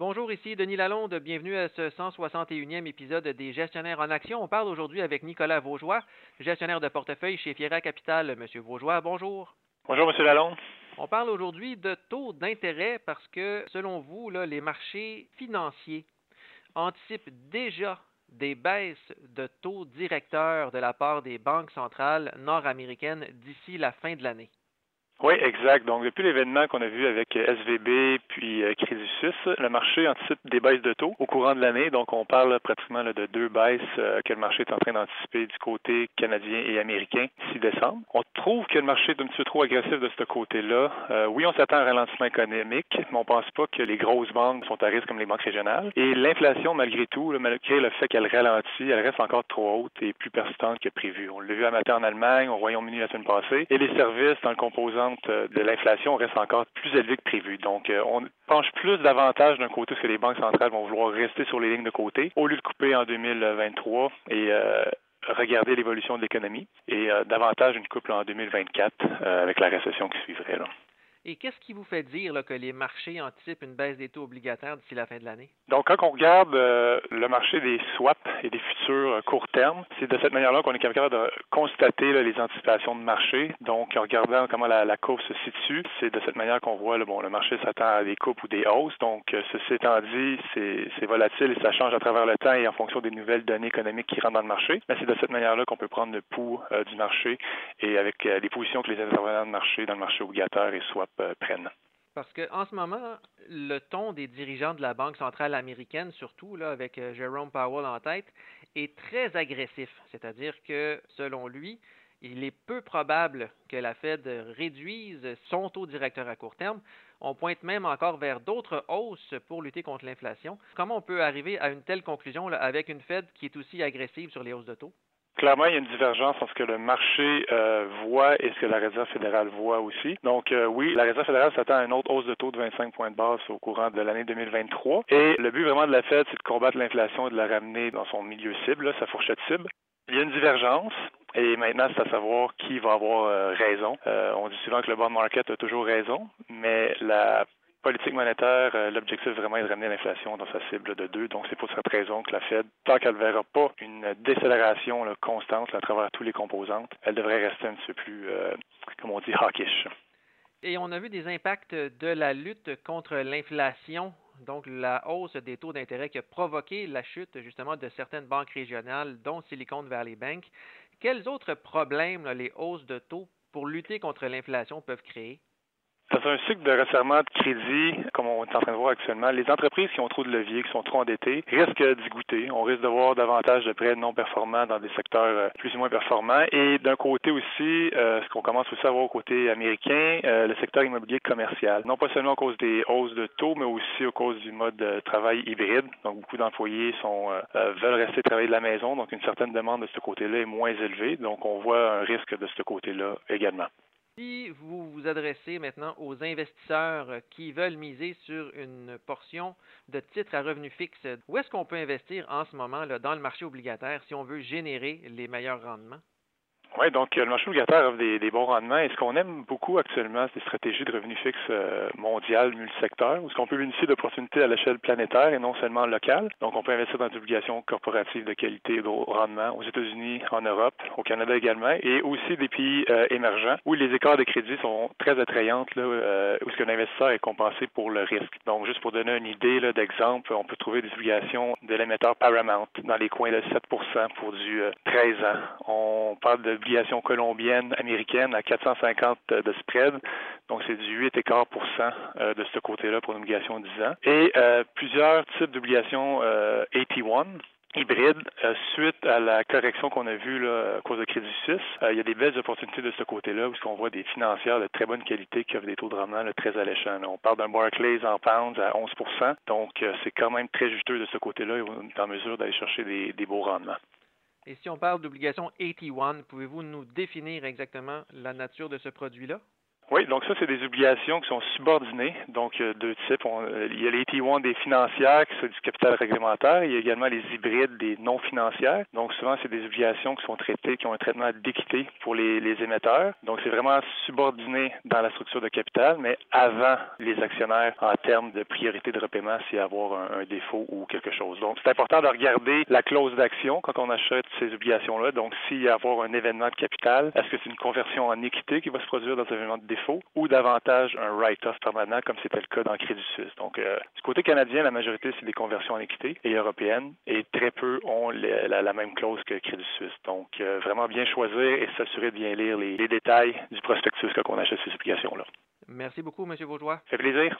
Bonjour, ici Denis Lalonde. Bienvenue à ce 161e épisode des Gestionnaires en Action. On parle aujourd'hui avec Nicolas Vaugeois, gestionnaire de portefeuille chez Fiera Capital. Monsieur Vaugeois, bonjour. Bonjour, Monsieur Lalonde. On parle aujourd'hui de taux d'intérêt parce que, selon vous, là, les marchés financiers anticipent déjà des baisses de taux directeurs de la part des banques centrales nord-américaines d'ici la fin de l'année. Oui, exact. Donc, depuis l'événement qu'on a vu avec SVB puis euh, Crédit Suisse, le marché anticipe des baisses de taux au courant de l'année. Donc, on parle pratiquement de deux baisses euh, que le marché est en train d'anticiper du côté canadien et américain d'ici décembre. On trouve que le marché est un petit peu trop agressif de ce côté-là. Euh, oui, on s'attend à un ralentissement économique, mais on pense pas que les grosses banques sont à risque comme les banques régionales. Et l'inflation, malgré tout, malgré le fait qu'elle ralentit, elle reste encore trop haute et plus persistante que prévu. On l'a vu à matin en Allemagne, au Royaume-Uni la semaine passée. Et les services dans le composant euh, de l'inflation reste encore plus élevé que prévu. Donc, euh, on penche plus davantage d'un côté parce que les banques centrales vont vouloir rester sur les lignes de côté au lieu de couper en 2023 et euh, regarder l'évolution de l'économie et davantage une couple en 2024 avec la récession qui suivrait. Là. Et qu'est-ce qui vous fait dire que les marchés anticipent une baisse des taux obligataires d'ici la fin de l'année? Donc, quand on regarde euh, le marché des swaps et des futurs euh, court terme, c'est de cette manière-là qu'on est capable de constater les anticipations de marché. Donc, en regardant comment la, courbe se situe, c'est de cette manière qu'on voit bon, le marché s'attend à des coupes ou des hausses. Donc, euh, ceci étant dit, c'est volatile et ça change à travers le temps et en fonction des nouvelles données économiques qui rentrent dans le marché. Mais c'est de cette manière-là qu'on peut prendre le pouls du marché et avec les positions que les intervenants de marché dans le marché obligataire et euh, Parce qu'en ce moment, le ton des dirigeants de la Banque centrale américaine, surtout avec euh, Jerome Powell en tête, est très agressif. C'est-à-dire que, selon lui, il est peu probable que la Fed réduise son taux directeur à court terme. On pointe même encore vers d'autres hausses pour lutter contre l'inflation. Comment on peut arriver à une telle conclusion avec une Fed qui est aussi agressive sur les hausses de taux? Clairement, il y a une divergence entre ce que le marché euh, voit et ce que la Réserve fédérale voit aussi. Donc, euh, oui, la Réserve fédérale s'attend à une autre hausse de taux de 25 points de base au courant de l'année 2023. Et le but vraiment de la Fed, c'est de combattre l'inflation et de la ramener dans son milieu cible, sa fourchette cible. Il y a une divergence. Et maintenant, c'est à savoir qui va avoir euh, raison. on dit souvent que le bond market a toujours raison, mais la politique monétaire, euh, l'objectif vraiment est de ramener l'inflation dans sa cible de 2. Donc, c'est pour cette raison que la Fed, tant qu'elle ne verra pas une décélération constante à travers tous les composantes, elle devrait rester un petit peu plus, euh, comme on dit, hawkish. Et on a vu des impacts de la lutte contre l'inflation, donc la hausse des taux d'intérêt qui a provoqué la chute justement de certaines banques régionales, dont Silicon Valley Bank. Quels autres problèmes les hausses de taux pour lutter contre l'inflation peuvent créer? Dans un cycle de resserrement de crédit, comme on est en train de voir actuellement, les entreprises qui ont trop de levier, qui sont trop endettées, risquent d'y goûter. On risque de voir davantage de prêts non performants dans des secteurs euh, plus ou moins performants. Et d'un côté aussi, euh, ce qu'on commence aussi à voir au côté américain, euh, le secteur immobilier commercial. Non pas seulement à cause des hausses de taux, mais aussi à cause du mode de travail hybride. Donc, beaucoup d'employés sont veulent rester travailler de la maison. Donc, une certaine demande de ce côté-là est moins élevée. Donc, on voit un risque de ce côté-là également. Si vous vous adressez maintenant aux investisseurs qui veulent miser sur une portion de titres à revenu fixe, où est-ce qu'on peut investir en ce moment dans le marché obligataire si on veut générer les meilleurs rendements? Oui, donc le marché obligataire offre des, des bons rendements. Et ce qu'on aime beaucoup actuellement, c'est des stratégies de revenus fixes euh, mondiales, multisecteurs, où ce qu'on peut bénéficier d'opportunités à l'échelle planétaire et non seulement locale. Donc, on peut investir dans des obligations corporatives de qualité et de rendement aux États-Unis, en Europe, au Canada également, et aussi des pays euh, émergents où les écarts de crédit sont très attrayantes, là, euh, où ce qu'un investisseur est compensé pour le risque. Donc, juste pour donner une idée d'exemple, on peut trouver des obligations de l'émetteur Paramount dans les coins de 7 pour du 13 ans. On parle de obligations colombiennes, américaines à 450 de spread. Donc, c'est du 8,4% euh, de ce côté-là pour une obligation de 10 ans. Et euh, plusieurs types d'obligations euh, AT1 hybrides suite à la correction qu'on a vue là, à cause de Crédit Suisse. il y a des belles opportunités de ce côté-là où on voit des financières de très bonne qualité qui offrent des taux de rendement très alléchants. On parle d'un Barclays en pounds à 11% donc c'est quand même très juteux de ce côté-là et on est en mesure d'aller chercher des beaux rendements. Et si on parle d'obligation AT1, pouvez-vous nous définir exactement la nature de ce produit-là? Oui, donc ça, c'est des obligations qui sont subordonnées. Donc, deux types. il y a les T1 des financières, qui sont du capital réglementaire. Il y a également les hybrides des non financières. Donc, souvent, c'est des obligations qui sont traitées, qui ont un traitement d'équité pour les, émetteurs. Donc, c'est vraiment subordonné dans la structure de capital, mais avant les actionnaires en termes de priorité de repaiement s'il y a avoir un, un, défaut ou quelque chose. Donc, c'est important de regarder la clause d'action quand on achète ces obligations-là. Donc, s'il y a avoir un événement de capital, est-ce que c'est une conversion en équité qui va se produire dans un événement de défaut ou davantage un write-off permanent comme c'était le cas dans Crédit Suisse. Donc, euh, du côté canadien, la majorité, c'est des conversions en équité et européennes et très peu ont la, la, même clause que Crédit Suisse. Donc, euh, vraiment bien choisir et s'assurer de bien lire les, les détails du prospectus quand on achète ces obligations-là. Merci beaucoup, M. Bourgeois. Ça fait plaisir.